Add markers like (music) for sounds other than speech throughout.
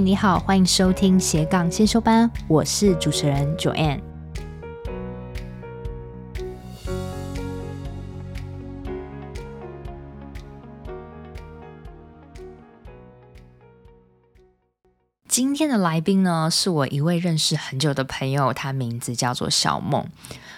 你好，欢迎收听斜杠先修班，我是主持人 Joanne。今天的来宾呢，是我一位认识很久的朋友，他名字叫做小梦。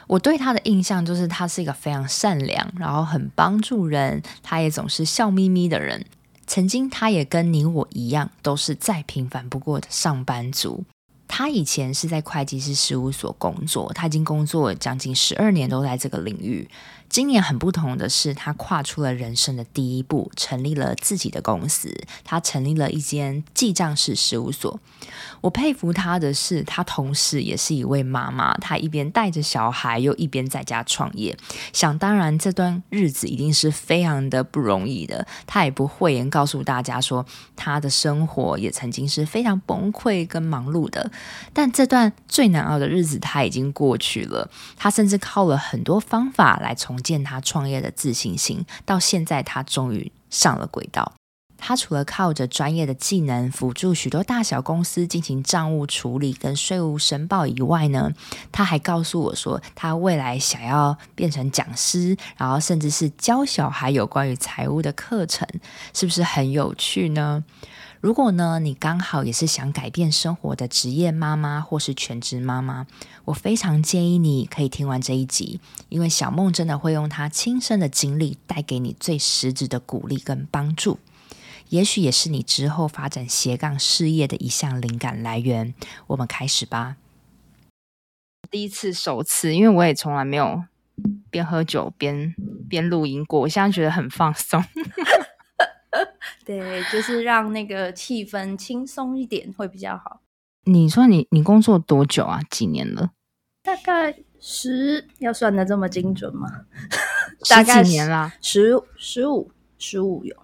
我对他的印象就是他是一个非常善良，然后很帮助人，他也总是笑眯眯的人。曾经，他也跟你我一样，都是再平凡不过的上班族。他以前是在会计师事务所工作，他已经工作了将近十二年，都在这个领域。今年很不同的是，他跨出了人生的第一步，成立了自己的公司。他成立了一间记账式事务所。我佩服他的是，他同时也是一位妈妈。他一边带着小孩，又一边在家创业。想当然，这段日子一定是非常的不容易的。他也不讳言告诉大家说，他的生活也曾经是非常崩溃跟忙碌的。但这段最难熬的日子，他已经过去了。他甚至靠了很多方法来从建他创业的自信心，到现在他终于上了轨道。他除了靠着专业的技能辅助许多大小公司进行账务处理跟税务申报以外呢，他还告诉我说，他未来想要变成讲师，然后甚至是教小孩有关于财务的课程，是不是很有趣呢？如果呢，你刚好也是想改变生活的职业妈妈或是全职妈妈，我非常建议你可以听完这一集，因为小梦真的会用她亲身的经历带给你最实质的鼓励跟帮助，也许也是你之后发展斜杠事业的一项灵感来源。我们开始吧。第一次首次，因为我也从来没有边喝酒边边录音过，我现在觉得很放松。(laughs) 对，就是让那个气氛轻松一点会比较好。你说你你工作多久啊？几年了？大概十，要算的这么精准吗？(laughs) 大概几年啦？十十五十五有。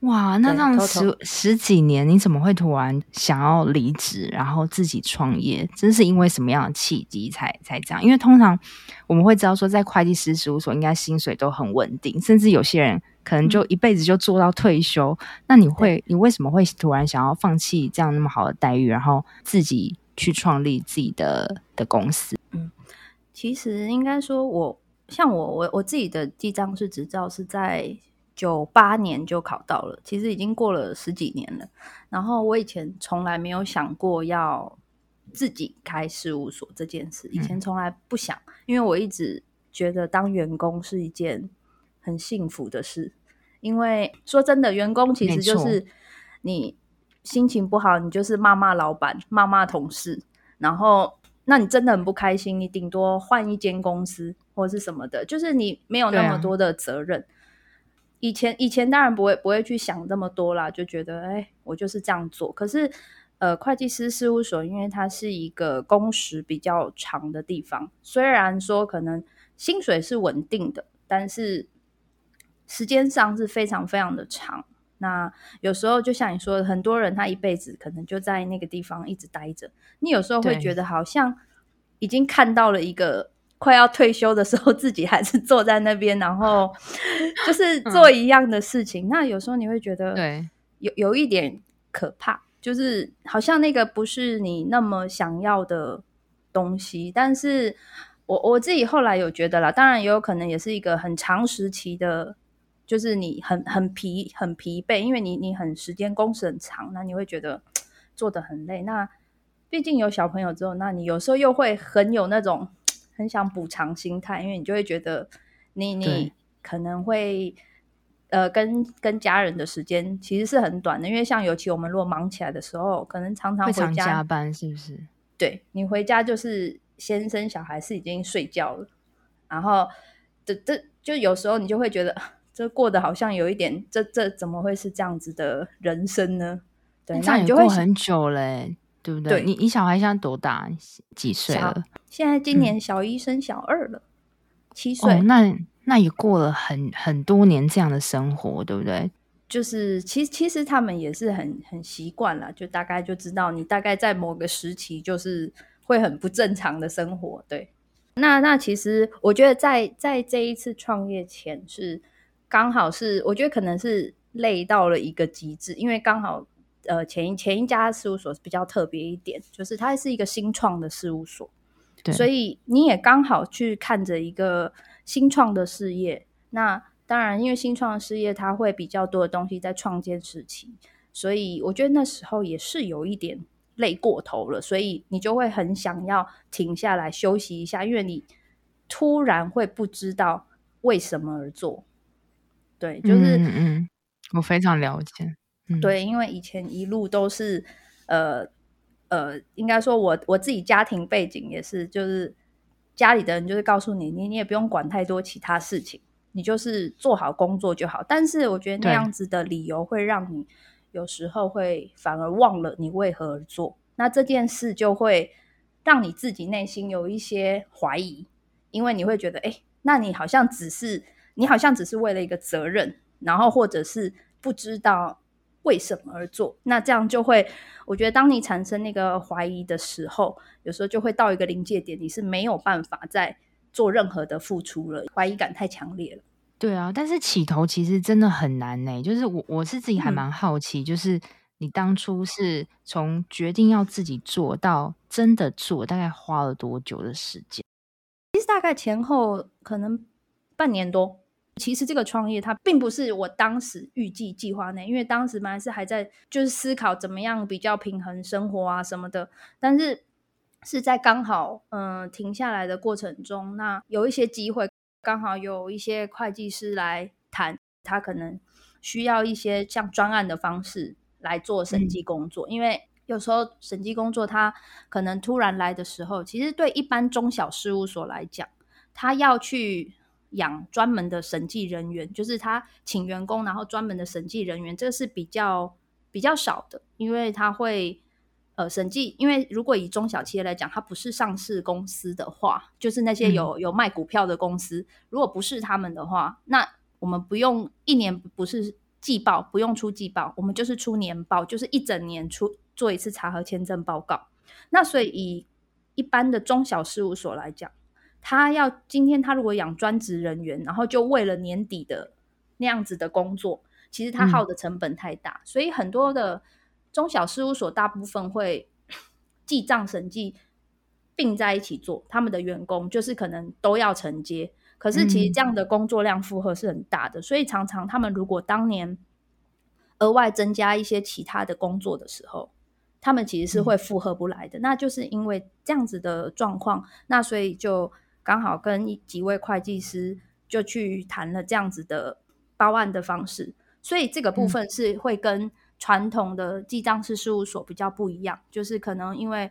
哇，那这样十十几年，你怎么会突然想要离职，然后自己创业？这是因为什么样的契机才才这样？因为通常我们会知道说，在会计师事务所应该薪水都很稳定，甚至有些人可能就一辈子就做到退休。嗯、那你会，你为什么会突然想要放弃这样那么好的待遇，然后自己去创立自己的的公司？嗯，其实应该说我，我像我我我自己的记账师执照是在。九八年就考到了，其实已经过了十几年了。然后我以前从来没有想过要自己开事务所这件事，以前从来不想，因为我一直觉得当员工是一件很幸福的事。因为说真的，员工其实就是你心情不好，你就是骂骂老板、骂骂同事，然后那你真的很不开心，你顶多换一间公司或是什么的，就是你没有那么多的责任。以前以前当然不会不会去想这么多啦，就觉得哎，我就是这样做。可是，呃，会计师事务所因为它是一个工时比较长的地方，虽然说可能薪水是稳定的，但是时间上是非常非常的长。那有时候就像你说的，很多人他一辈子可能就在那个地方一直待着，你有时候会觉得好像已经看到了一个。快要退休的时候，自己还是坐在那边，然后 (laughs) 就是做一样的事情。嗯、那有时候你会觉得，对，有有一点可怕，就是好像那个不是你那么想要的东西。但是我我自己后来有觉得啦，当然也有可能也是一个很长时期的，就是你很很疲很疲惫，因为你你很时间工时很长，那你会觉得做的很累。那毕竟有小朋友之后，那你有时候又会很有那种。很想补偿心态，因为你就会觉得你你可能会呃跟跟家人的时间其实是很短的，因为像尤其我们如果忙起来的时候，可能常常回家加班，是不是？对，你回家就是先生小孩是已经睡觉了，然后这这就有时候你就会觉得这过得好像有一点，这这怎么会是这样子的人生呢？对，那你就会很久嘞。对不对？对，你你小孩现在多大？几岁了？现在今年小一升小二了，嗯、七岁。哦、那那也过了很很多年这样的生活，对不对？就是其实其实他们也是很很习惯了，就大概就知道你大概在某个时期就是会很不正常的生活。对，那那其实我觉得在在这一次创业前是刚好是，我觉得可能是累到了一个极致，因为刚好。呃前一前一家事务所是比较特别一点，就是它是一个新创的事务所，对，所以你也刚好去看着一个新创的事业。那当然，因为新创的事业它会比较多的东西在创建时期，所以我觉得那时候也是有一点累过头了，所以你就会很想要停下来休息一下，因为你突然会不知道为什么而做。对，就是嗯嗯，我非常了解。嗯、对，因为以前一路都是呃呃，应该说我我自己家庭背景也是，就是家里的人就是告诉你，你你也不用管太多其他事情，你就是做好工作就好。但是我觉得那样子的理由会让你有时候会反而忘了你为何而做，那这件事就会让你自己内心有一些怀疑，因为你会觉得，哎，那你好像只是你好像只是为了一个责任，然后或者是不知道。为什么而做？那这样就会，我觉得当你产生那个怀疑的时候，有时候就会到一个临界点，你是没有办法再做任何的付出了，怀疑感太强烈了。对啊，但是起头其实真的很难呢。就是我我是自己还蛮好奇，嗯，就是你当初是从决定要自己做到真的做，大概花了多久的时间？其实大概前后可能半年多。其实这个创业它并不是我当时预计计划内，因为当时本来是还在就是思考怎么样比较平衡生活啊什么的，但是是在刚好嗯、呃、停下来的过程中，那有一些机会，刚好有一些会计师来谈，他可能需要一些像专案的方式来做审计工作，嗯、因为有时候审计工作他可能突然来的时候，其实对一般中小事务所来讲，他要去。养专门的审计人员，就是他请员工，然后专门的审计人员，这个是比较比较少的，因为他会呃审计。因为如果以中小企业来讲，它不是上市公司的话，就是那些有有卖股票的公司，如果不是他们的话，那我们不用一年不是季报，不用出季报，我们就是出年报，就是一整年出做一次查核签证报告。那所以以一般的中小事务所来讲。他要今天他如果养专职人员，然后就为了年底的那样子的工作，其实他耗的成本太大，嗯、所以很多的中小事务所大部分会 (sniffs) 记账审计并在一起做，他们的员工就是可能都要承接，可是其实这样的工作量负荷是很大的，嗯、所以常常他们如果当年额外增加一些其他的工作的时候，他们其实是会负荷不来的，嗯、那就是因为这样子的状况，那所以就。刚好跟几位会计师就去谈了这样子的报案的方式，所以这个部分是会跟传统的记账师事务所比较不一样，就是可能因为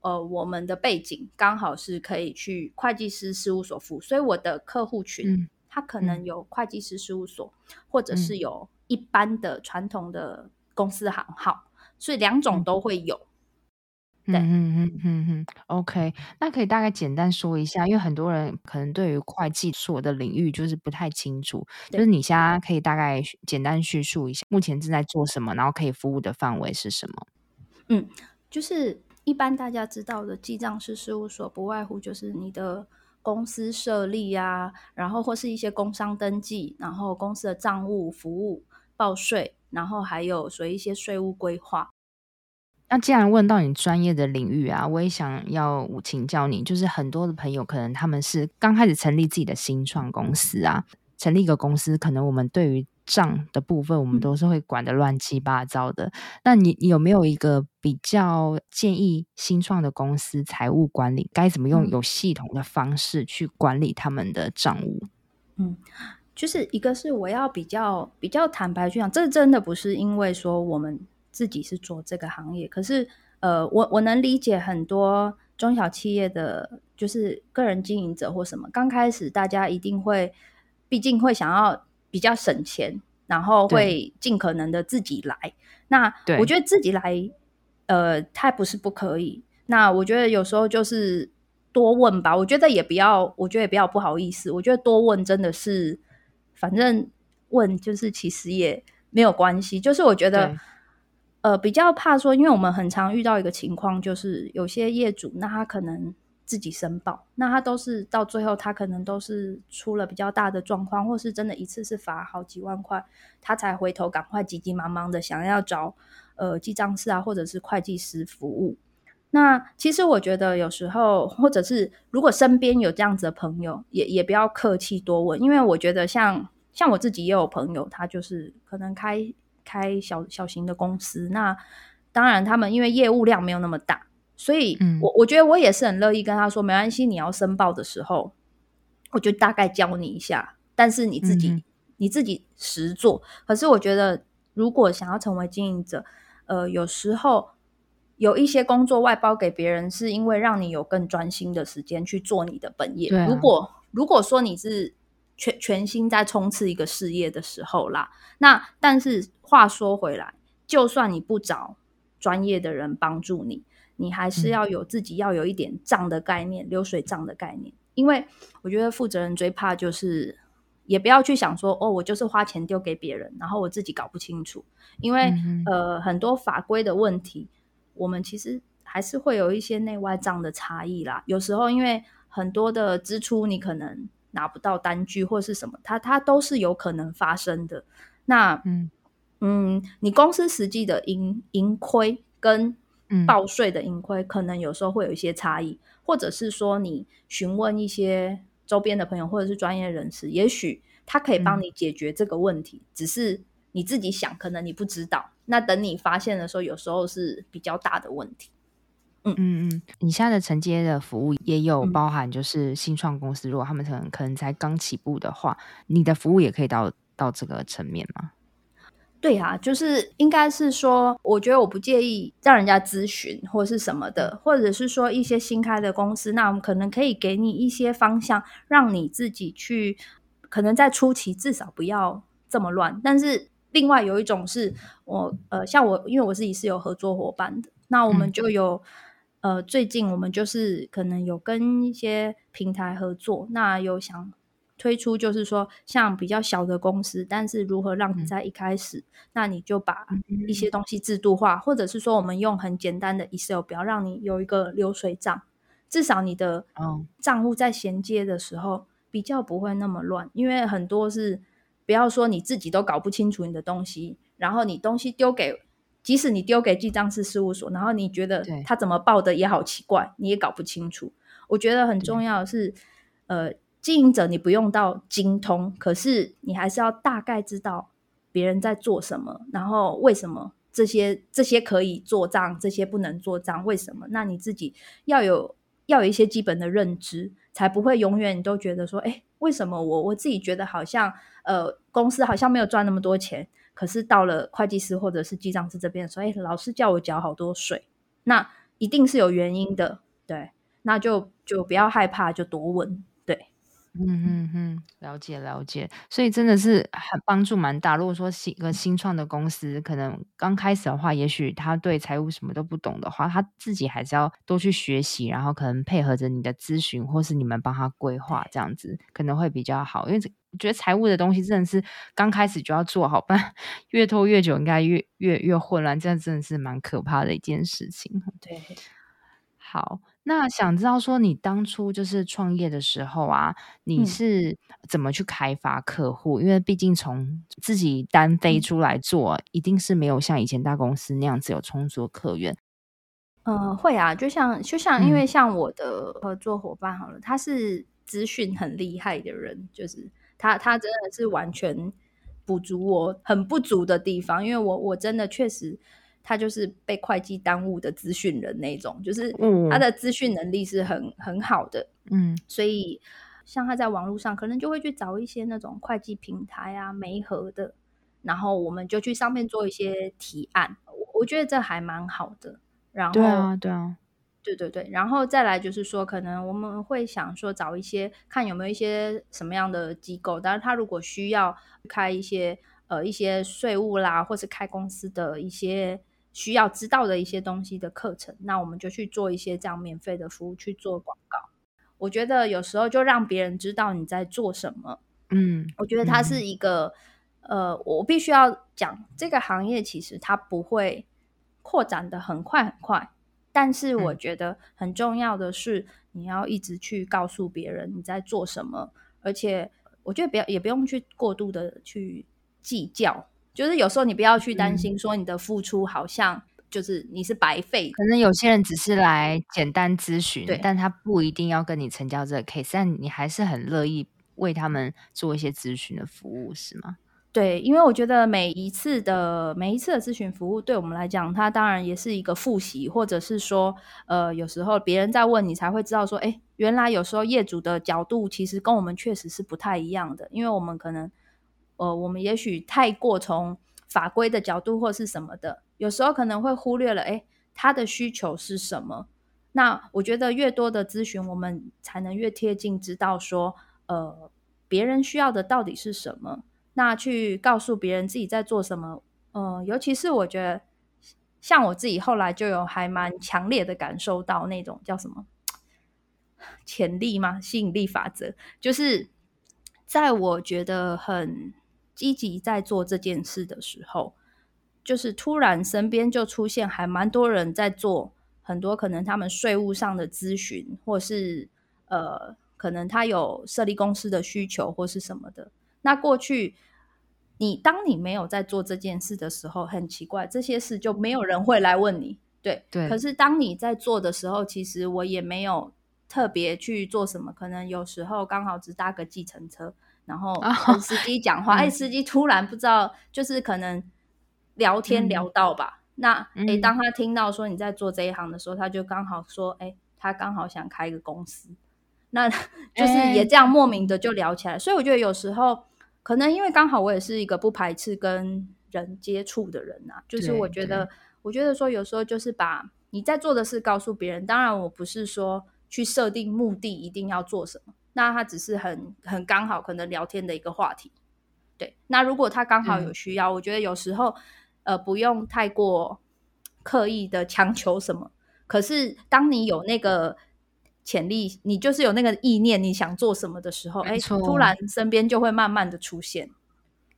呃我们的背景刚好是可以去会计师事务所服务，所以我的客户群他可能有会计师事务所，或者是有一般的传统的公司行号，所以两种都会有。嗯嗯嗯嗯嗯，OK，那可以大概简单说一下，因为很多人可能对于会计所的领域就是不太清楚，就是你现在可以大概简单叙述一下目前正在做什么，然后可以服务的范围是什么？嗯，就是一般大家知道的记账式事务所，不外乎就是你的公司设立啊，然后或是一些工商登记，然后公司的账务服务、报税，然后还有说一些税务规划。那既然问到你专业的领域啊，我也想要请教你，就是很多的朋友可能他们是刚开始成立自己的新创公司啊，成立一个公司，可能我们对于账的部分，我们都是会管的乱七八糟的。那你有没有一个比较建议新创的公司财务管理该怎么用有系统的方式去管理他们的账务？嗯，就是一个是我要比较比较坦白去讲，这真的不是因为说我们。自己是做这个行业，可是呃，我我能理解很多中小企业的，就是个人经营者或什么，刚开始大家一定会，毕竟会想要比较省钱，然后会尽可能的自己来。那我觉得自己来，呃，他不是不可以。那我觉得有时候就是多问吧，我觉得也不要，我觉得也不要不好意思。我觉得多问真的是，反正问就是其实也没有关系。就是我觉得。呃，比较怕说，因为我们很常遇到一个情况，就是有些业主，那他可能自己申报，那他都是到最后，他可能都是出了比较大的状况，或是真的一次是罚好几万块，他才回头赶快急急忙忙的想要找呃记账师啊，或者是会计师服务。那其实我觉得有时候，或者是如果身边有这样子的朋友，也也不要客气多问，因为我觉得像像我自己也有朋友，他就是可能开开小小型的公司，那当然他们因为业务量没有那么大，所以我我觉得我也是很乐意跟他说，没关系，你要申报的时候，我就大概教你一下，但是你自己、嗯、你自己实做。可是我觉得，如果想要成为经营者，呃，有时候。有一些工作外包给别人，是因为让你有更专心的时间去做你的本业。啊、如果如果说你是全全心在冲刺一个事业的时候啦，那但是话说回来，就算你不找专业的人帮助你，你还是要有自己要有一点账的概念，嗯、流水账的概念。因为我觉得负责人最怕就是，也不要去想说哦，我就是花钱丢给别人，然后我自己搞不清楚。因为、嗯、呃，很多法规的问题。我们其实还是会有一些内外账的差异啦。有时候因为很多的支出，你可能拿不到单据或是什么，它它都是有可能发生的。那嗯嗯，你公司实际的盈盈亏跟报税的盈亏，可能有时候会有一些差异，嗯、或者是说你询问一些周边的朋友或者是专业人士，也许他可以帮你解决这个问题，嗯、只是你自己想，可能你不知道。那等你发现的时候，有时候是比较大的问题。嗯。嗯嗯，你现在的承接的服务也有包含，就是新创公司，嗯、如果他们可能可能才刚起步的话，你的服务也可以到到这个层面吗？对啊，就是应该是说，我觉得我不介意让人家咨询或是什么的，或者是说一些新开的公司，那我们可能可以给你一些方向，让你自己去，可能在初期至少不要这么乱，但是。另外有一种是我呃，像我，因为我自己是有合作伙伴的，那我们就有、嗯、呃，最近我们就是可能有跟一些平台合作，那有想推出，就是说像比较小的公司，但是如何让你在一开始，嗯、那你就把一些东西制度化，嗯、或者是说我们用很简单的 Excel 表，让你有一个流水账，至少你的账户在衔接的时候比较不会那么乱，因为很多是。不要说你自己都搞不清楚你的东西，然后你东西丢给，即使你丢给记账师事务所，然后你觉得他怎么报的也好奇怪，你也搞不清楚。我觉得很重要的是，呃，经营者你不用到精通，可是你还是要大概知道别人在做什么，然后为什么这些这些可以做账，这些不能做账，为什么？那你自己要有要有一些基本的认知，才不会永远你都觉得说，哎，为什么我我自己觉得好像。呃，公司好像没有赚那么多钱，可是到了会计师或者是记账师这边说，哎，老师叫我缴好多税，那一定是有原因的，对，那就就不要害怕，就多问。对嗯嗯嗯，了解了解，所以真的是很帮助蛮大。如果说新一个新创的公司，可能刚开始的话，也许他对财务什么都不懂的话，他自己还是要多去学习，然后可能配合着你的咨询，或是你们帮他规划，这样子可能会比较好。因为我觉得财务的东西真的是刚开始就要做好，不然 (laughs) 越拖越久，应该越越越混乱，这样真的是蛮可怕的一件事情。对，好。那想知道说，你当初就是创业的时候啊，你是怎么去开发客户？嗯、因为毕竟从自己单飞出来做，嗯、一定是没有像以前大公司那样子有充足的客源。呃，会啊，就像就像，因为像我的合作伙伴好了，嗯、他是资讯很厉害的人，就是他他真的是完全补足我很不足的地方，因为我我真的确实。他就是被会计耽误的资讯人那种，就是他的资讯能力是很很好的，嗯，所以像他在网络上可能就会去找一些那种会计平台啊、媒合的，然后我们就去上面做一些提案，我我觉得这还蛮好的。然后对啊，对啊，对对对，然后再来就是说，可能我们会想说找一些看有没有一些什么样的机构，但是他如果需要开一些呃一些税务啦，或是开公司的一些。需要知道的一些东西的课程，那我们就去做一些这样免费的服务，去做广告。我觉得有时候就让别人知道你在做什么。嗯，我觉得它是一个，嗯、呃，我必须要讲这个行业其实它不会扩展的很快很快，但是我觉得很重要的是你要一直去告诉别人你在做什么，而且我觉得不要也不用去过度的去计较。就是有时候你不要去担心说你的付出好像就是你是白费，可能有些人只是来简单咨询，但他不一定要跟你成交这个 case，但你还是很乐意为他们做一些咨询的服务，是吗？对，因为我觉得每一次的每一次的咨询服务，对我们来讲，它当然也是一个复习，或者是说，呃，有时候别人在问你，才会知道说，哎，原来有时候业主的角度其实跟我们确实是不太一样的，因为我们可能，呃，我们也许太过从法规的角度或是什么的，有时候可能会忽略了，哎，他的需求是什么？那我觉得越多的咨询，我们才能越贴近知道说，呃，别人需要的到底是什么。那去告诉别人自己在做什么，嗯，尤其是我觉得，像我自己后来就有还蛮强烈的感受到那种叫什么潜力吗？吸引力法则，就是在我觉得很积极在做这件事的时候，就是突然身边就出现还蛮多人在做很多可能他们税务上的咨询，或是呃，可能他有设立公司的需求或是什么的。那过去，你当你没有在做这件事的时候，很奇怪，这些事就没有人会来问你，对对。可是当你在做的时候，其实我也没有特别去做什么，可能有时候刚好只搭个计程车，然后跟司机讲话，(laughs) 哎、哦，司机突然不知道，就是可能聊天聊到吧。嗯、那哎，当他听到说你在做这一行的时候，他就刚好说，哎，他刚好想开一个公司，那 (laughs) 就是也这样莫名的就聊起来。所以我觉得有时候。可能因为刚好我也是一个不排斥跟人接触的人呐、啊，就是我觉得，我觉得说有时候就是把你在做的事告诉别人。当然，我不是说去设定目的一定要做什么，那他只是很很刚好可能聊天的一个话题。对，那如果他刚好有需要，嗯、我觉得有时候呃不用太过刻意的强求什么。可是当你有那个。潜力，你就是有那个意念，你想做什么的时候，哎，突然身边就会慢慢的出现。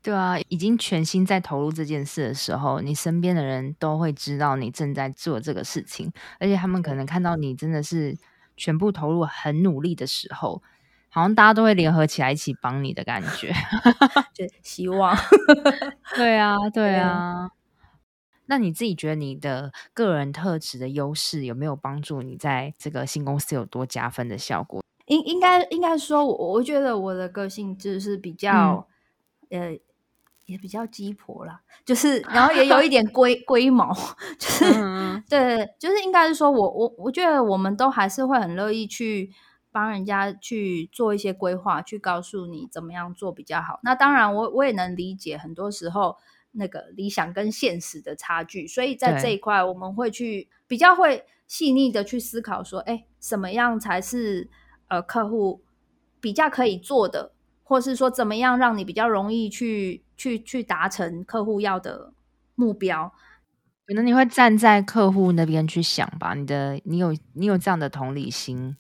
对啊，已经全心在投入这件事的时候，你身边的人都会知道你正在做这个事情，而且他们可能看到你真的是全部投入、很努力的时候，好像大家都会联合起来一起帮你的感觉。(laughs) 就希望。对啊，对啊。那你自己觉得你的个人特质的优势有没有帮助你在这个新公司有多加分的效果？应应该应该说，我我觉得我的个性就是比较、嗯、呃，也比较鸡婆啦，就是然后也有一点 (laughs) 龟龟毛，就是对，就是应该是说我我我觉得我们都还是会很乐意去帮人家去做一些规划，去告诉你怎么样做比较好。那当然我，我我也能理解很多时候。那个理想跟现实的差距，所以在这一块我们会去比较会细腻的去思考说，哎，什么样才是呃客户比较可以做的，或是说怎么样让你比较容易去去去达成客户要的目标？可能你会站在客户那边去想吧，你的你有你有这样的同理心。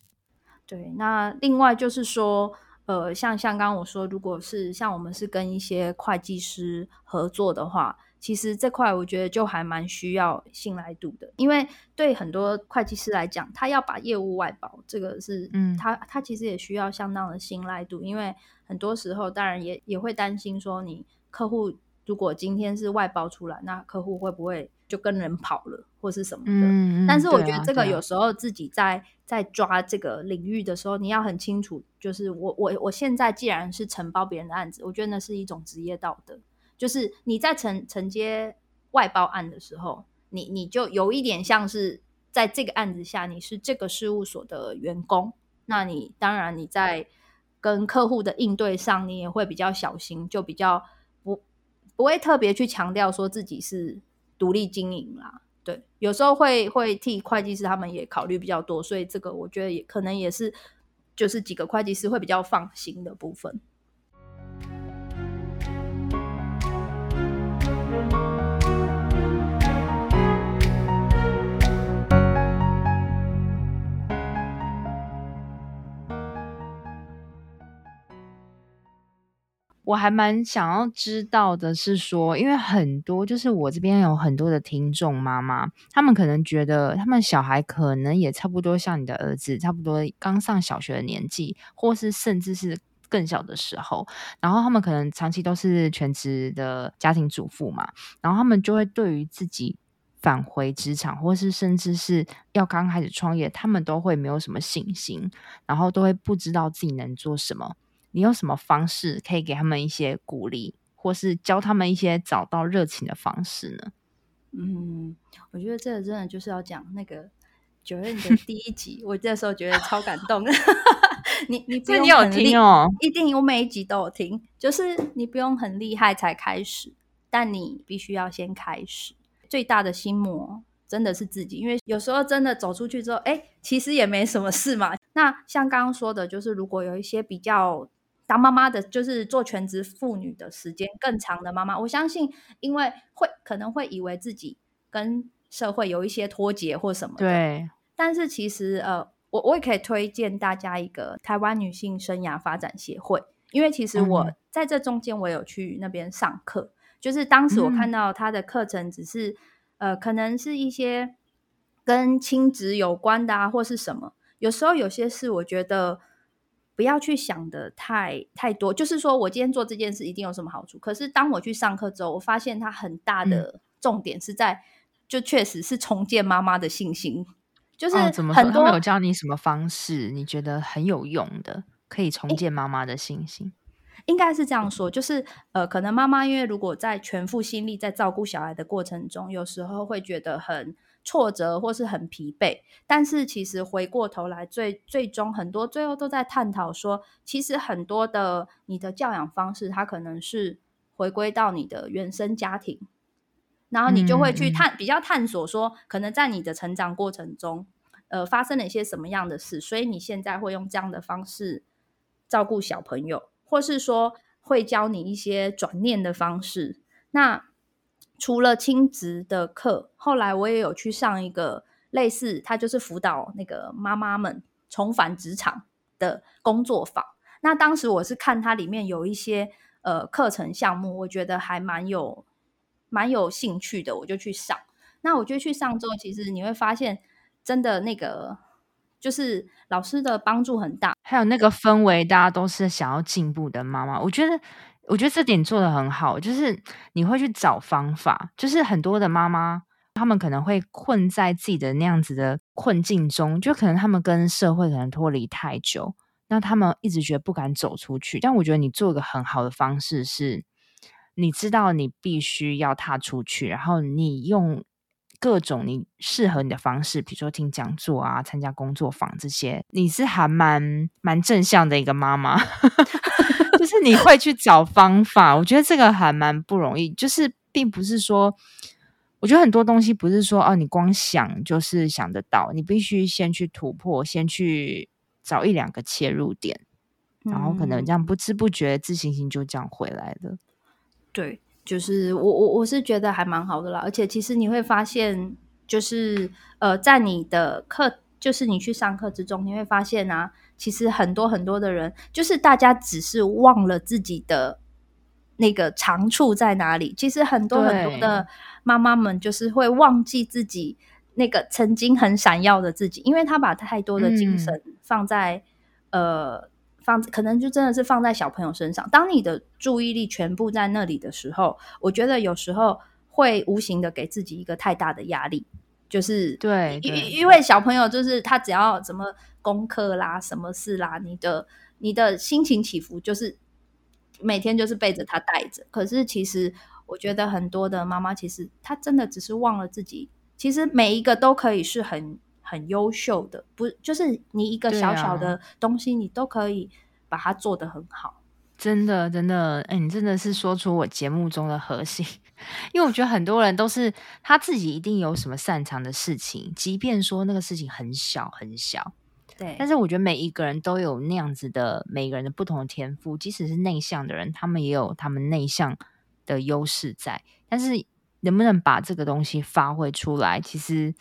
对，那另外就是说。呃，像像刚刚我说，如果是像我们是跟一些会计师合作的话，其实这块我觉得就还蛮需要信赖度的，因为对很多会计师来讲，他要把业务外包，这个是，嗯，他他其实也需要相当的信赖度，因为很多时候当然也也会担心说，你客户如果今天是外包出来，那客户会不会？就跟人跑了，或是什么的。嗯，但是我觉得这个有时候自己在、啊啊、在抓这个领域的时候，你要很清楚，就是我我我现在既然是承包别人的案子，我觉得那是一种职业道德。就是你在承承接外包案的时候，你你就有一点像是在这个案子下，你是这个事务所的员工，那你当然你在跟客户的应对上，你也会比较小心，就比较不不会特别去强调说自己是。独立经营啦，对，有时候会会替会计师他们也考虑比较多，所以这个我觉得也可能也是，就是几个会计师会比较放心的部分。我还蛮想要知道的是说，因为很多就是我这边有很多的听众妈妈，他们可能觉得他们小孩可能也差不多像你的儿子，差不多刚上小学的年纪，或是甚至是更小的时候，然后他们可能长期都是全职的家庭主妇嘛，然后他们就会对于自己返回职场，或是甚至是要刚开始创业，他们都会没有什么信心，然后都会不知道自己能做什么。你用什么方式可以给他们一些鼓励，或是教他们一些找到热情的方式呢？嗯，我觉得这个真的就是要讲那个九月的 (laughs) 第一集，我这时候觉得超感动的。(laughs) 你你不用你有听哦，一定我每一集都有听。就是你不用很厉害才开始，但你必须要先开始。最大的心魔真的是自己，因为有时候真的走出去之后，哎，其实也没什么事嘛。那像刚刚说的，就是如果有一些比较当妈妈的，就是做全职妇女的时间更长的妈妈，我相信，因为会可能会以为自己跟社会有一些脱节或什么的。对，但是其实呃。我我也可以推荐大家一个台湾女性生涯发展协会，因为其实我在这中间我有去那边上课，嗯、就是当时我看到他的课程只是、嗯、呃，可能是一些跟亲职有关的啊，或是什么。有时候有些事，我觉得不要去想的太太多，就是说我今天做这件事一定有什么好处。可是当我去上课之后，我发现它很大的重点是在，嗯、就确实是重建妈妈的信心。就是很多、有教你什么方式？你觉得很有用的，可以重建妈妈的信心？应该是这样说，就是呃，可能妈妈因为如果在全副心力在照顾小孩的过程中，有时候会觉得很挫折或是很疲惫。但是其实回过头来，最最终很多最后都在探讨说，其实很多的你的教养方式，它可能是回归到你的原生家庭。然后你就会去探、嗯、比较探索说，可能在你的成长过程中，呃，发生了一些什么样的事，所以你现在会用这样的方式照顾小朋友，或是说会教你一些转念的方式。那除了亲职的课，后来我也有去上一个类似，他就是辅导那个妈妈们重返职场的工作坊。那当时我是看它里面有一些呃课程项目，我觉得还蛮有。蛮有兴趣的，我就去上。那我就去上之后，其实你会发现，真的那个就是老师的帮助很大，还有那个氛围，大家都是想要进步的妈妈。我觉得，我觉得这点做的很好，就是你会去找方法。就是很多的妈妈，她们可能会困在自己的那样子的困境中，就可能他们跟社会可能脱离太久，那他们一直觉得不敢走出去。但我觉得你做一个很好的方式是。你知道你必须要踏出去，然后你用各种你适合你的方式，比如说听讲座啊、参加工作坊这些，你是还蛮蛮正向的一个妈妈，(laughs) 就是你会去找方法。我觉得这个还蛮不容易，就是并不是说，我觉得很多东西不是说哦，你光想就是想得到，你必须先去突破，先去找一两个切入点，然后可能这样不知不觉自信心就这样回来了。对，就是我我我是觉得还蛮好的啦，而且其实你会发现，就是呃，在你的课，就是你去上课之中，你会发现啊，其实很多很多的人，就是大家只是忘了自己的那个长处在哪里。其实很多很多的妈妈们，就是会忘记自己那个曾经很闪耀的自己，因为她把太多的精神放在、嗯、呃。放可能就真的是放在小朋友身上。当你的注意力全部在那里的时候，我觉得有时候会无形的给自己一个太大的压力。就是对，因因为小朋友就是他只要什么功课啦、什么事啦，你的你的心情起伏就是每天就是背着他带着。可是其实我觉得很多的妈妈其实她真的只是忘了自己，其实每一个都可以是很。很优秀的，不就是你一个小小的东西，你都可以把它做得很好。真的，真的，哎，你真的是说出我节目中的核心。(laughs) 因为我觉得很多人都是他自己一定有什么擅长的事情，即便说那个事情很小很小，对。但是我觉得每一个人都有那样子的，每个人的不同的天赋，即使是内向的人，他们也有他们内向的优势在。但是能不能把这个东西发挥出来，其实。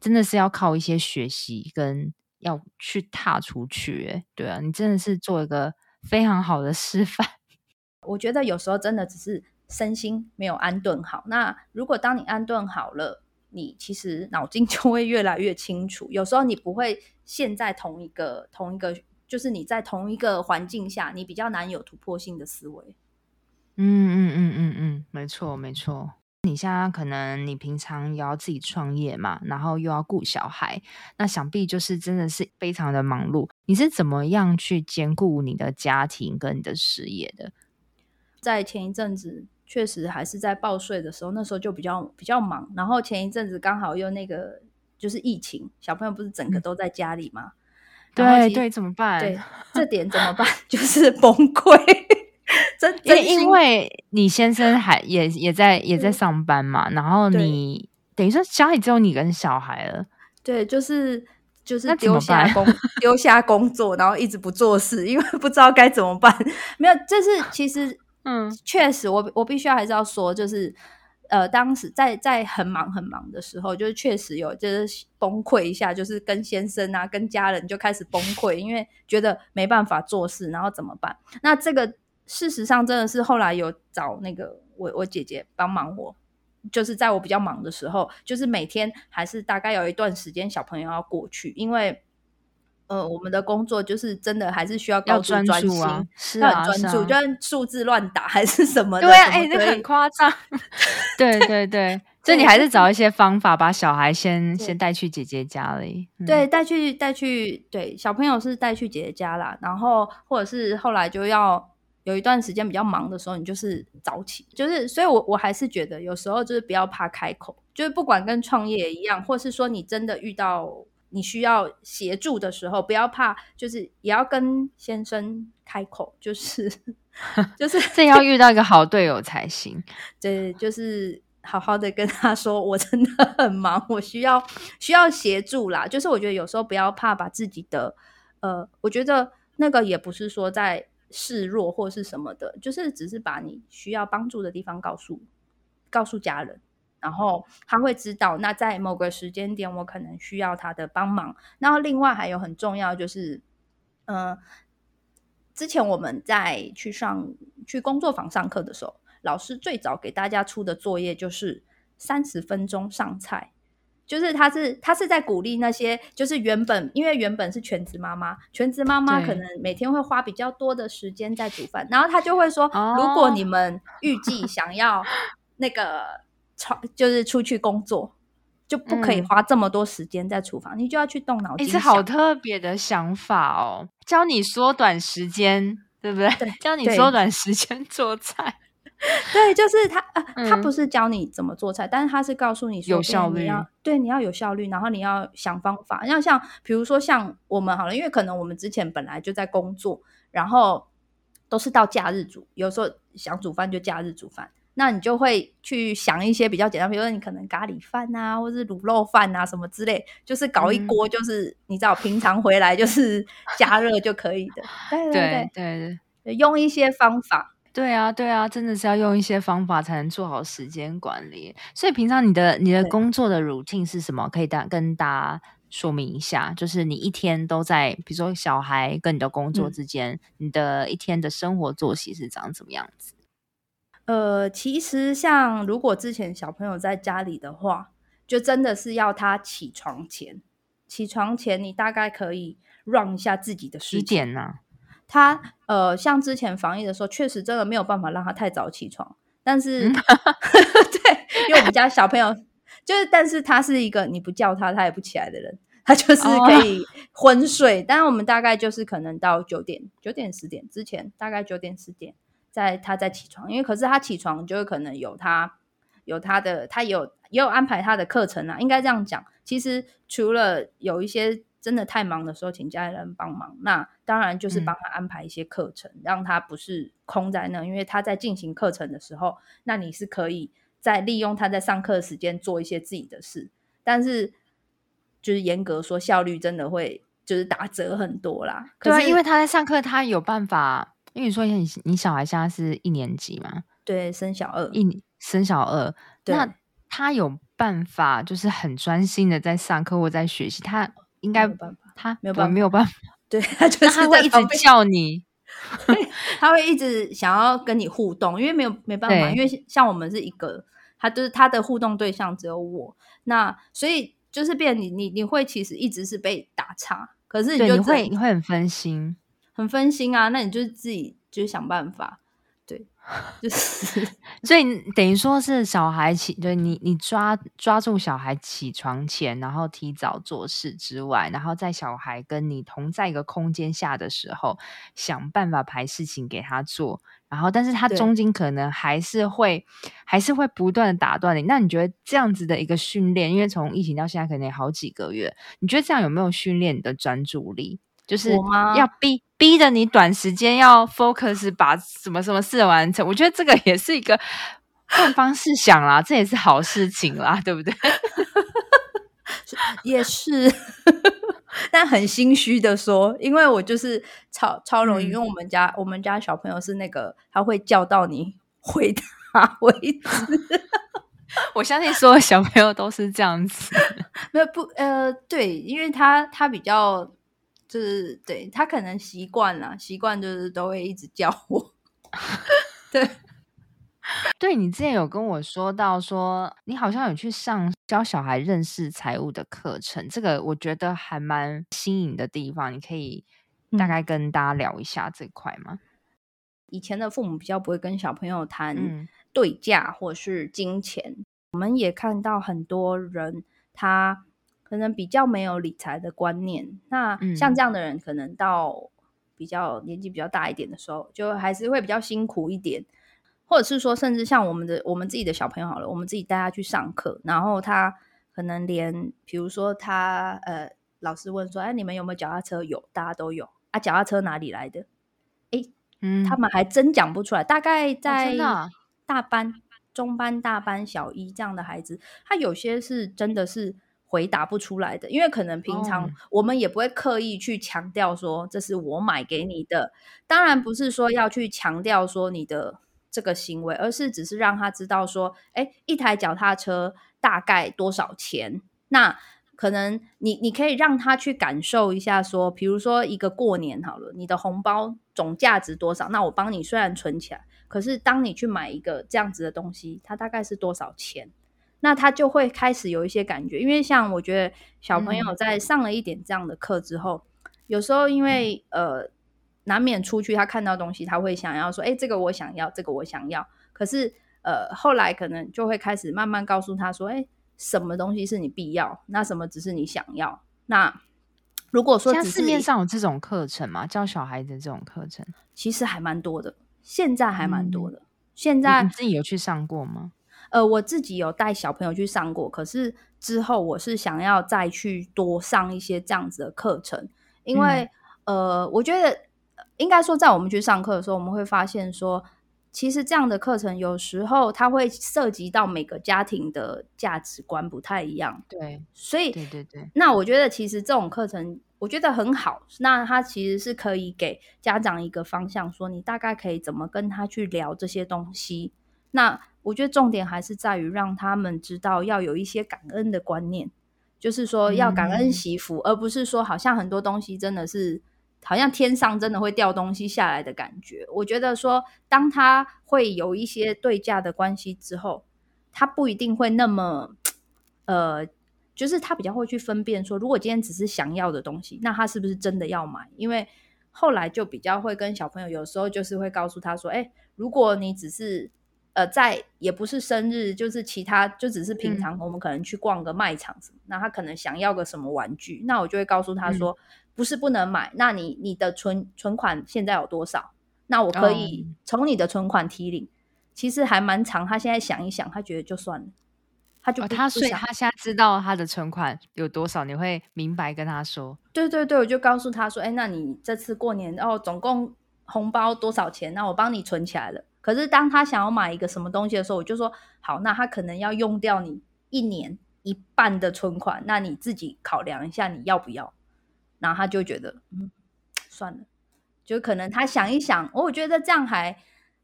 真的是要靠一些学习，跟要去踏出去，哎，对啊，你真的是做一个非常好的示范。(laughs) 我觉得有时候真的只是身心没有安顿好。那如果当你安顿好了，你其实脑筋 (laughs) 就会越来越清楚。有时候你不会陷在同一个同一个就是你在同一个环境下，你比较难有突破性的思维。嗯嗯嗯嗯嗯，没错没错。你现在可能你平常也要自己创业嘛，然后又要顾小孩，那想必就是真的是非常的忙碌。你是怎么样去兼顾你的家庭跟你的事业的？在前一阵子，确实还是在报税的时候，那时候就比较比较忙。然后前一阵子刚好又那个就是疫情，小朋友不是整个都在家里吗？嗯、对对，怎么办？对，这点怎么办？(laughs) 就 (laughs) 是崩溃。(laughs) 真因因为你先生还也也在也在上班嘛，然后你等于说家里只有你跟小孩了，对，就是就是丢下工 (laughs) 丢下工作，然后一直不做事，因为不知道该怎么办。(laughs) 没有，这是其实嗯，确实我我必须要还是要说，就是呃，当时在在很忙很忙的时候，就是确实有就是崩溃一下，就是跟先生啊跟家人就开始崩溃，因为觉得没办法做事，然后怎么办？那这个。事实上，真的是后来有找那个我我姐姐帮忙我，就是在我比较忙的时候，就是每天还是大概有一段时间小朋友要过去，因为呃我们的工作就是真的还是需要高度专心，啊，是啊，专注，就算数字乱打还是什么的，对啊，哎，这个很夸张，(laughs) 对对对，(laughs) 所以你还是找一些方法把小孩先先带去姐姐家里，嗯、对，带去带去，对，小朋友是带去姐姐家啦，然后或者是后来就要。有一段时间比较忙的时候，你就是早起，就是，所以我我还是觉得有时候就是不要怕开口，就是不管跟创业一样，或是说你真的遇到你需要协助的时候，不要怕，就是也要跟先生开口，就是 (laughs) 就是这要遇到一个好队友才行，(laughs) 对，就是好好的跟他说，我真的很忙，我需要需要协助啦，就是我觉得有时候不要怕把自己的，呃，我觉得那个也不是说在。示弱或是什么的，就是只是把你需要帮助的地方告诉告诉家人，然后他会知道。那在某个时间点，我可能需要他的帮忙。然后另外还有很重要就是，嗯、之前我们在去上去工作坊上课的时候，老师最早给大家出的作业就是三十分钟上菜。就是他是他是在鼓励那些就是原本因为原本是全职妈妈，全职妈妈可能每天会花比较多的时间在煮饭，然后他就会说，哦、如果你们预计想要 (laughs) 那个就是出去工作，就不可以花这么多时间在厨房，嗯、你就要去动脑筋。你是好特别的想法哦，教你缩短时间，对不对？对，(laughs) 教你缩短时间做菜。(laughs) 对，就是他，呃，他不是教你怎么做菜，嗯、但是他是告诉你说有效率，你要对，你要有效率，然后你要想方法。要像比如说像我们好了，因为可能我们之前本来就在工作，然后都是到假日煮，有时候想煮饭就假日煮饭，那你就会去想一些比较简单，比如说你可能咖喱饭啊，或是卤肉饭啊什么之类，就是搞一锅，就是、嗯、你知道平常回来就是 (laughs) 加热就可以的。对，对对用一些方法。对啊，对啊，真的是要用一些方法才能做好时间管理。所以平常你的你的工作的 routine 是什么？可以大跟大家说明一下。就是你一天都在，比如说小孩跟你的工作之间，嗯、你的一天的生活作息是长什么样子？呃，其实像如果之前小朋友在家里的话，就真的是要他起床前，起床前你大概可以 run 一下自己的时间。几点呢？他呃，像之前防疫的时候，确实真的没有办法让他太早起床。但是，嗯、(laughs) 对，因为我们家小朋友就是，但是他是一个你不叫他他也不起来的人，他就是可 (laughs) 以昏睡。但是、哦、我们大概就是可能到九点、九点十点之前，大概九点十点，在他再起床。因为可是他起床就会可能有他有他的，他有也有安排他的课程啊。应该这样讲，其实除了有一些。真的太忙的时候，请家人帮忙。那当然就是帮他安排一些课程，嗯、让他不是空在那。因为他在进行课程的时候，那你是可以再利用他在上课的时间做一些自己的事。但是，就是严格说，效率真的会就是打折很多啦。对啊，因为他在上课，他有办法。因为你说你你小孩现在是一年级嘛？对，升小二，一升小二。那他有办法，就是很专心的在上课或在学习。他。应该没有办法，他没有办法，没有办法。对，他就是他会一直叫你，(laughs) 他会一直想要跟你互动，因为没有没办法，因为像我们是一个，他就是他的互动对象只有我，那所以就是变你你你会其实一直是被打岔，可是你就你会你会很分心，很分心啊。那你就自己就想办法，对，(laughs) 就是所以等于说是小孩起，对你你抓抓住小孩起床前，然后提早做事之外，然后在小孩跟你同在一个空间下的时候，想办法排事情给他做。然后，但是他中间可能还是会，还是会不断的打断你。那你觉得这样子的一个训练，因为从疫情到现在可能也好几个月，你觉得这样有没有训练你的专注力？就是要逼逼着你短时间要 focus，把什么什么事完成。我觉得这个也是一个换方式想啦，这也是好事情啦，对不对？(laughs) 也是。(laughs) 但很心虚的说，因为我就是超超容易，嗯、因为我们家我们家小朋友是那个他会叫到你回答为止。(laughs) 我相信所有小朋友都是这样子，没有不呃对，因为他他比较就是对他可能习惯了，习惯就是都会一直叫我，(laughs) 对。(laughs) 对，你之前有跟我说到说，你好像有去上教小孩认识财务的课程，这个我觉得还蛮新颖的地方，你可以大概跟大家聊一下这块吗？以前的父母比较不会跟小朋友谈对价或是金钱，嗯、我们也看到很多人他可能比较没有理财的观念，那像这样的人，可能到比较年纪比较大一点的时候，就还是会比较辛苦一点。或者是说，甚至像我们的我们自己的小朋友好了，我们自己带他去上课，然后他可能连，比如说他呃，老师问说，哎，你们有没有脚踏车？有，大家都有啊。脚踏车哪里来的？哎，嗯，他们还真讲不出来。大概在大班、哦、中班、大班、小一这样的孩子，他有些是真的是回答不出来的，因为可能平常我们也不会刻意去强调说这是我买给你的，当然不是说要去强调说你的。这个行为，而是只是让他知道说，哎，一台脚踏车大概多少钱？那可能你你可以让他去感受一下，说，比如说一个过年好了，你的红包总价值多少？那我帮你虽然存起来，可是当你去买一个这样子的东西，它大概是多少钱？那他就会开始有一些感觉，因为像我觉得小朋友在上了一点这样的课之后，嗯、有时候因为呃。难免出去，他看到东西，他会想要说：“哎，这个我想要，这个我想要。”可是，呃，后来可能就会开始慢慢告诉他说：“哎，什么东西是你必要？那什么只是你想要？那如果说，像市面上有这种课程嘛？教小孩子这种课程，其实还蛮多的，现在还蛮多的。嗯、现在你自己有去上过吗？呃，我自己有带小朋友去上过，可是之后我是想要再去多上一些这样子的课程，因为、嗯、呃，我觉得。应该说，在我们去上课的时候，我们会发现说，其实这样的课程有时候它会涉及到每个家庭的价值观不太一样。对，所以对对对，那我觉得其实这种课程我觉得很好。那它其实是可以给家长一个方向，说你大概可以怎么跟他去聊这些东西。那我觉得重点还是在于让他们知道要有一些感恩的观念，就是说要感恩惜福，嗯、而不是说好像很多东西真的是。好像天上真的会掉东西下来的感觉。我觉得说，当他会有一些对价的关系之后，他不一定会那么，呃，就是他比较会去分辨说，如果今天只是想要的东西，那他是不是真的要买？因为后来就比较会跟小朋友，有时候就是会告诉他说，哎，如果你只是呃在也不是生日，就是其他就只是平常，我们可能去逛个卖场什么，嗯、那他可能想要个什么玩具，那我就会告诉他说。嗯不是不能买，那你你的存存款现在有多少？那我可以从你的存款提领。Oh. 其实还蛮长，他现在想一想，他觉得就算了，他就、oh, 他所以他现在知道他的存款有多少，你会明白跟他说。对对对，我就告诉他说，哎，那你这次过年哦，总共红包多少钱？那我帮你存起来了。可是当他想要买一个什么东西的时候，我就说好，那他可能要用掉你一年一半的存款，那你自己考量一下，你要不要？然后他就觉得，嗯，算了，就可能他想一想，我觉得这样还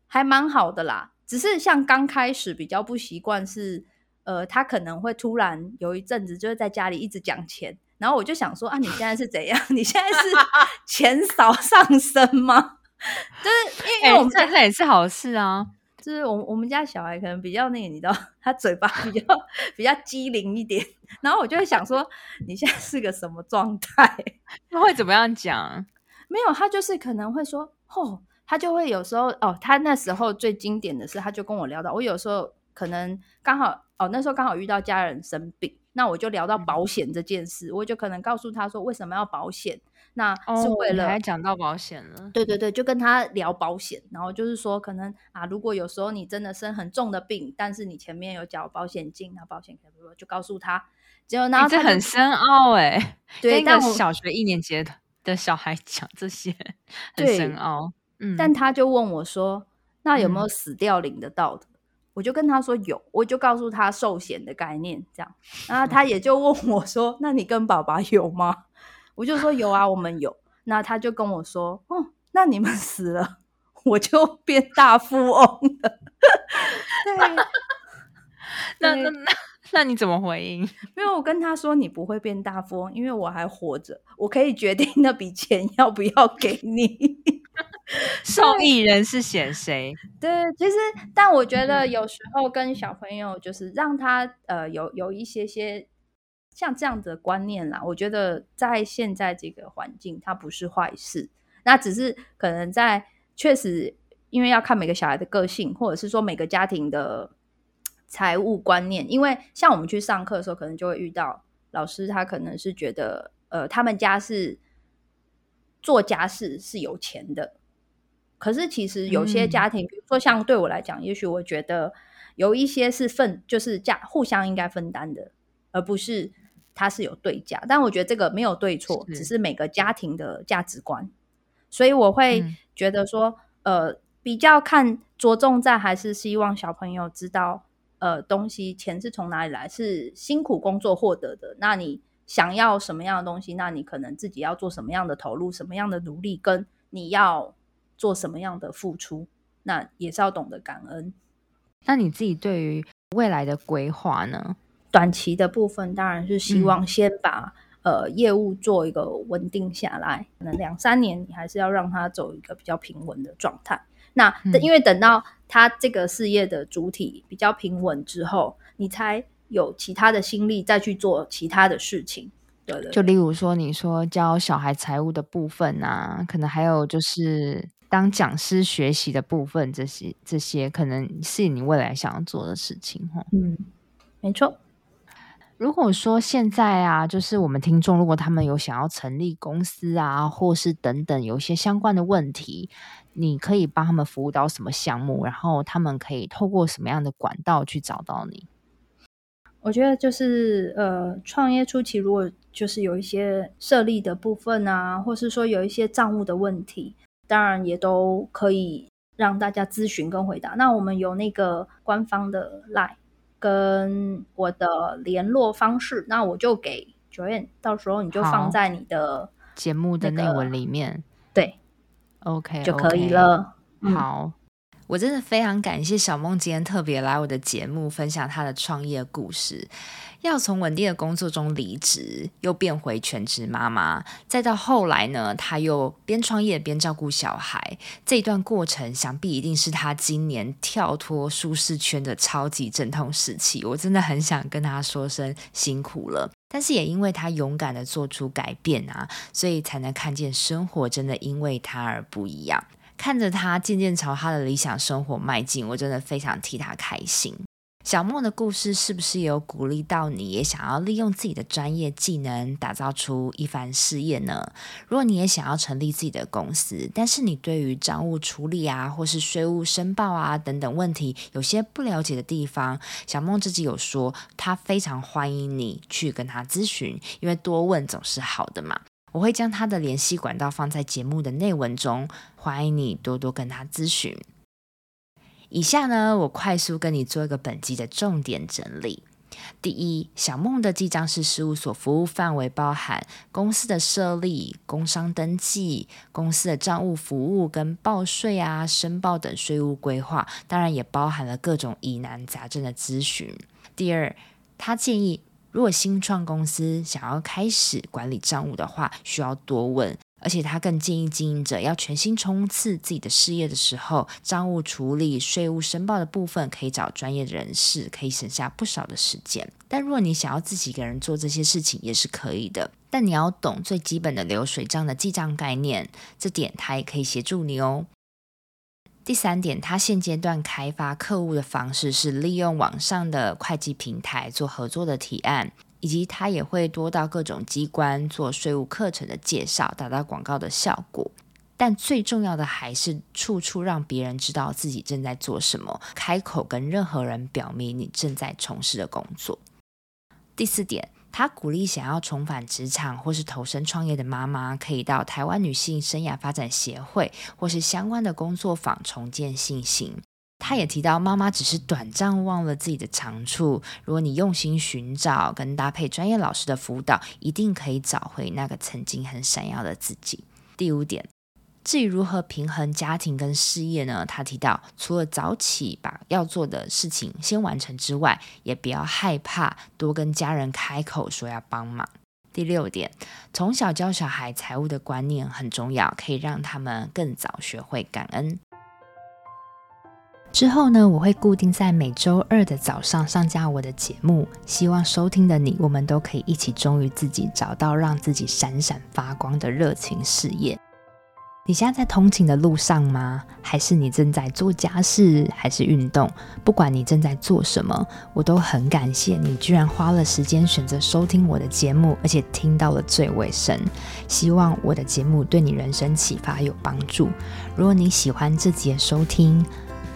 还蛮好的啦。只是像刚开始比较不习惯是，呃，他可能会突然有一阵子就是在家里一直讲钱，然后我就想说啊，你现在是怎样？(laughs) 你现在是钱少上升吗？(laughs) 就是因为我们现在也是好事啊。就是我我们家小孩可能比较那个，你知道，他嘴巴比较比较机灵一点，然后我就会想说，你现在是个什么状态？(laughs) 他会怎么样讲？没有，他就是可能会说，哦，他就会有时候哦，他那时候最经典的是，他就跟我聊到，我有时候可能刚好哦，那时候刚好遇到家人生病，那我就聊到保险这件事，嗯、我就可能告诉他说，为什么要保险？那是为了、哦、还讲到保险了，对对对，就跟他聊保险，然后就是说，可能啊，如果有时候你真的生很重的病，但是你前面有缴保险金，那保险可以就告诉他，结果然后这很深奥哎，对，但小学一年级的小孩讲这些很深奥，嗯，但他就问我说，那有没有死掉领得到的？嗯、我就跟他说有，我就告诉他寿险的概念这样，然后他也就问我说，那你跟爸爸有吗？我就说有啊，我们有。那他就跟我说：“哦，那你们死了，我就变大富翁了。对 (laughs) ”那那那那你怎么回应？(laughs) 因为我跟他说：“你不会变大富翁，因为我还活着，我可以决定那笔钱要不要给你。(laughs) ”受益人是选谁？对，其实但我觉得有时候跟小朋友就是让他呃有有一些些。像这样的观念啦，我觉得在现在这个环境，它不是坏事。那只是可能在确实，因为要看每个小孩的个性，或者是说每个家庭的财务观念。因为像我们去上课的时候，可能就会遇到老师，他可能是觉得，呃，他们家是做家事是有钱的。可是其实有些家庭，嗯、比如说像对我来讲，也许我觉得有一些是分，就是家互相应该分担的，而不是。它是有对价，但我觉得这个没有对错，是只是每个家庭的价值观。所以我会觉得说，嗯、呃，比较看着重在还是希望小朋友知道，呃，东西钱是从哪里来，是辛苦工作获得的。那你想要什么样的东西，那你可能自己要做什么样的投入，什么样的努力，跟你要做什么样的付出，那也是要懂得感恩。那你自己对于未来的规划呢？短期的部分当然是希望先把、嗯、呃业务做一个稳定下来，可能两三年你还是要让它走一个比较平稳的状态。那、嗯、因为等到它这个事业的主体比较平稳之后，你才有其他的心力再去做其他的事情。对，对，对，就例如说你说教小孩财务的部分啊，可能还有就是当讲师学习的部分，这些这些可能是你未来想要做的事情。嗯，没错。如果说现在啊，就是我们听众，如果他们有想要成立公司啊，或是等等有一些相关的问题，你可以帮他们服务到什么项目？然后他们可以透过什么样的管道去找到你？我觉得就是呃，创业初期如果就是有一些设立的部分啊，或是说有一些账务的问题，当然也都可以让大家咨询跟回答。那我们有那个官方的 LINE。跟我的联络方式，那我就给 Joanne，到时候你就放在你的节目的内文里面，对，OK 就可以了。Okay. 好，我真的非常感谢小梦今天特别来我的节目分享她的创业故事。要从稳定的工作中离职，又变回全职妈妈，再到后来呢，她又边创业边照顾小孩，这一段过程，想必一定是她今年跳脱舒适圈的超级阵痛时期。我真的很想跟她说声辛苦了，但是也因为她勇敢的做出改变啊，所以才能看见生活真的因为她而不一样。看着他渐渐朝他的理想生活迈进，我真的非常替他开心。小梦的故事是不是有鼓励到你，也想要利用自己的专业技能打造出一番事业呢？如果你也想要成立自己的公司，但是你对于账务处理啊，或是税务申报啊等等问题有些不了解的地方，小梦自己有说，他非常欢迎你去跟他咨询，因为多问总是好的嘛。我会将他的联系管道放在节目的内文中，欢迎你多多跟他咨询。以下呢，我快速跟你做一个本集的重点整理。第一，小梦的记账式事务所服务范围包含公司的设立、工商登记、公司的账务服务跟报税啊、申报等税务规划，当然也包含了各种疑难杂症的咨询。第二，他建议，如果新创公司想要开始管理账务的话，需要多问，而且他更建议经营者要全心冲刺自己的事业的时候，账务处理、税务申报的部分可以找专业人士，可以省下不少的时间。但如果你想要自己一个人做这些事情，也是可以的。但你要懂最基本的流水账的记账概念，这点他也可以协助你哦。第三点，他现阶段开发客户的方式是利用网上的会计平台做合作的提案。以及他也会多到各种机关做税务课程的介绍，达到广告的效果。但最重要的还是处处让别人知道自己正在做什么，开口跟任何人表明你正在从事的工作。第四点，他鼓励想要重返职场或是投身创业的妈妈，可以到台湾女性生涯发展协会或是相关的工作坊重建信心。他也提到，妈妈只是短暂忘了自己的长处。如果你用心寻找跟搭配专业老师的辅导，一定可以找回那个曾经很闪耀的自己。第五点，至于如何平衡家庭跟事业呢？他提到，除了早起把要做的事情先完成之外，也不要害怕多跟家人开口说要帮忙。第六点，从小教小孩财务的观念很重要，可以让他们更早学会感恩。之后呢，我会固定在每周二的早上上架我的节目，希望收听的你，我们都可以一起忠于自己，找到让自己闪闪发光的热情事业。你现在在通勤的路上吗？还是你正在做家事，还是运动？不管你正在做什么，我都很感谢你，居然花了时间选择收听我的节目，而且听到了最尾声。希望我的节目对你人生启发有帮助。如果你喜欢这集的收听，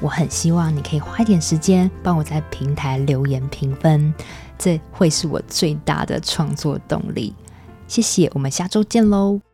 我很希望你可以花一点时间帮我在平台留言评分，这会是我最大的创作动力。谢谢，我们下周见喽。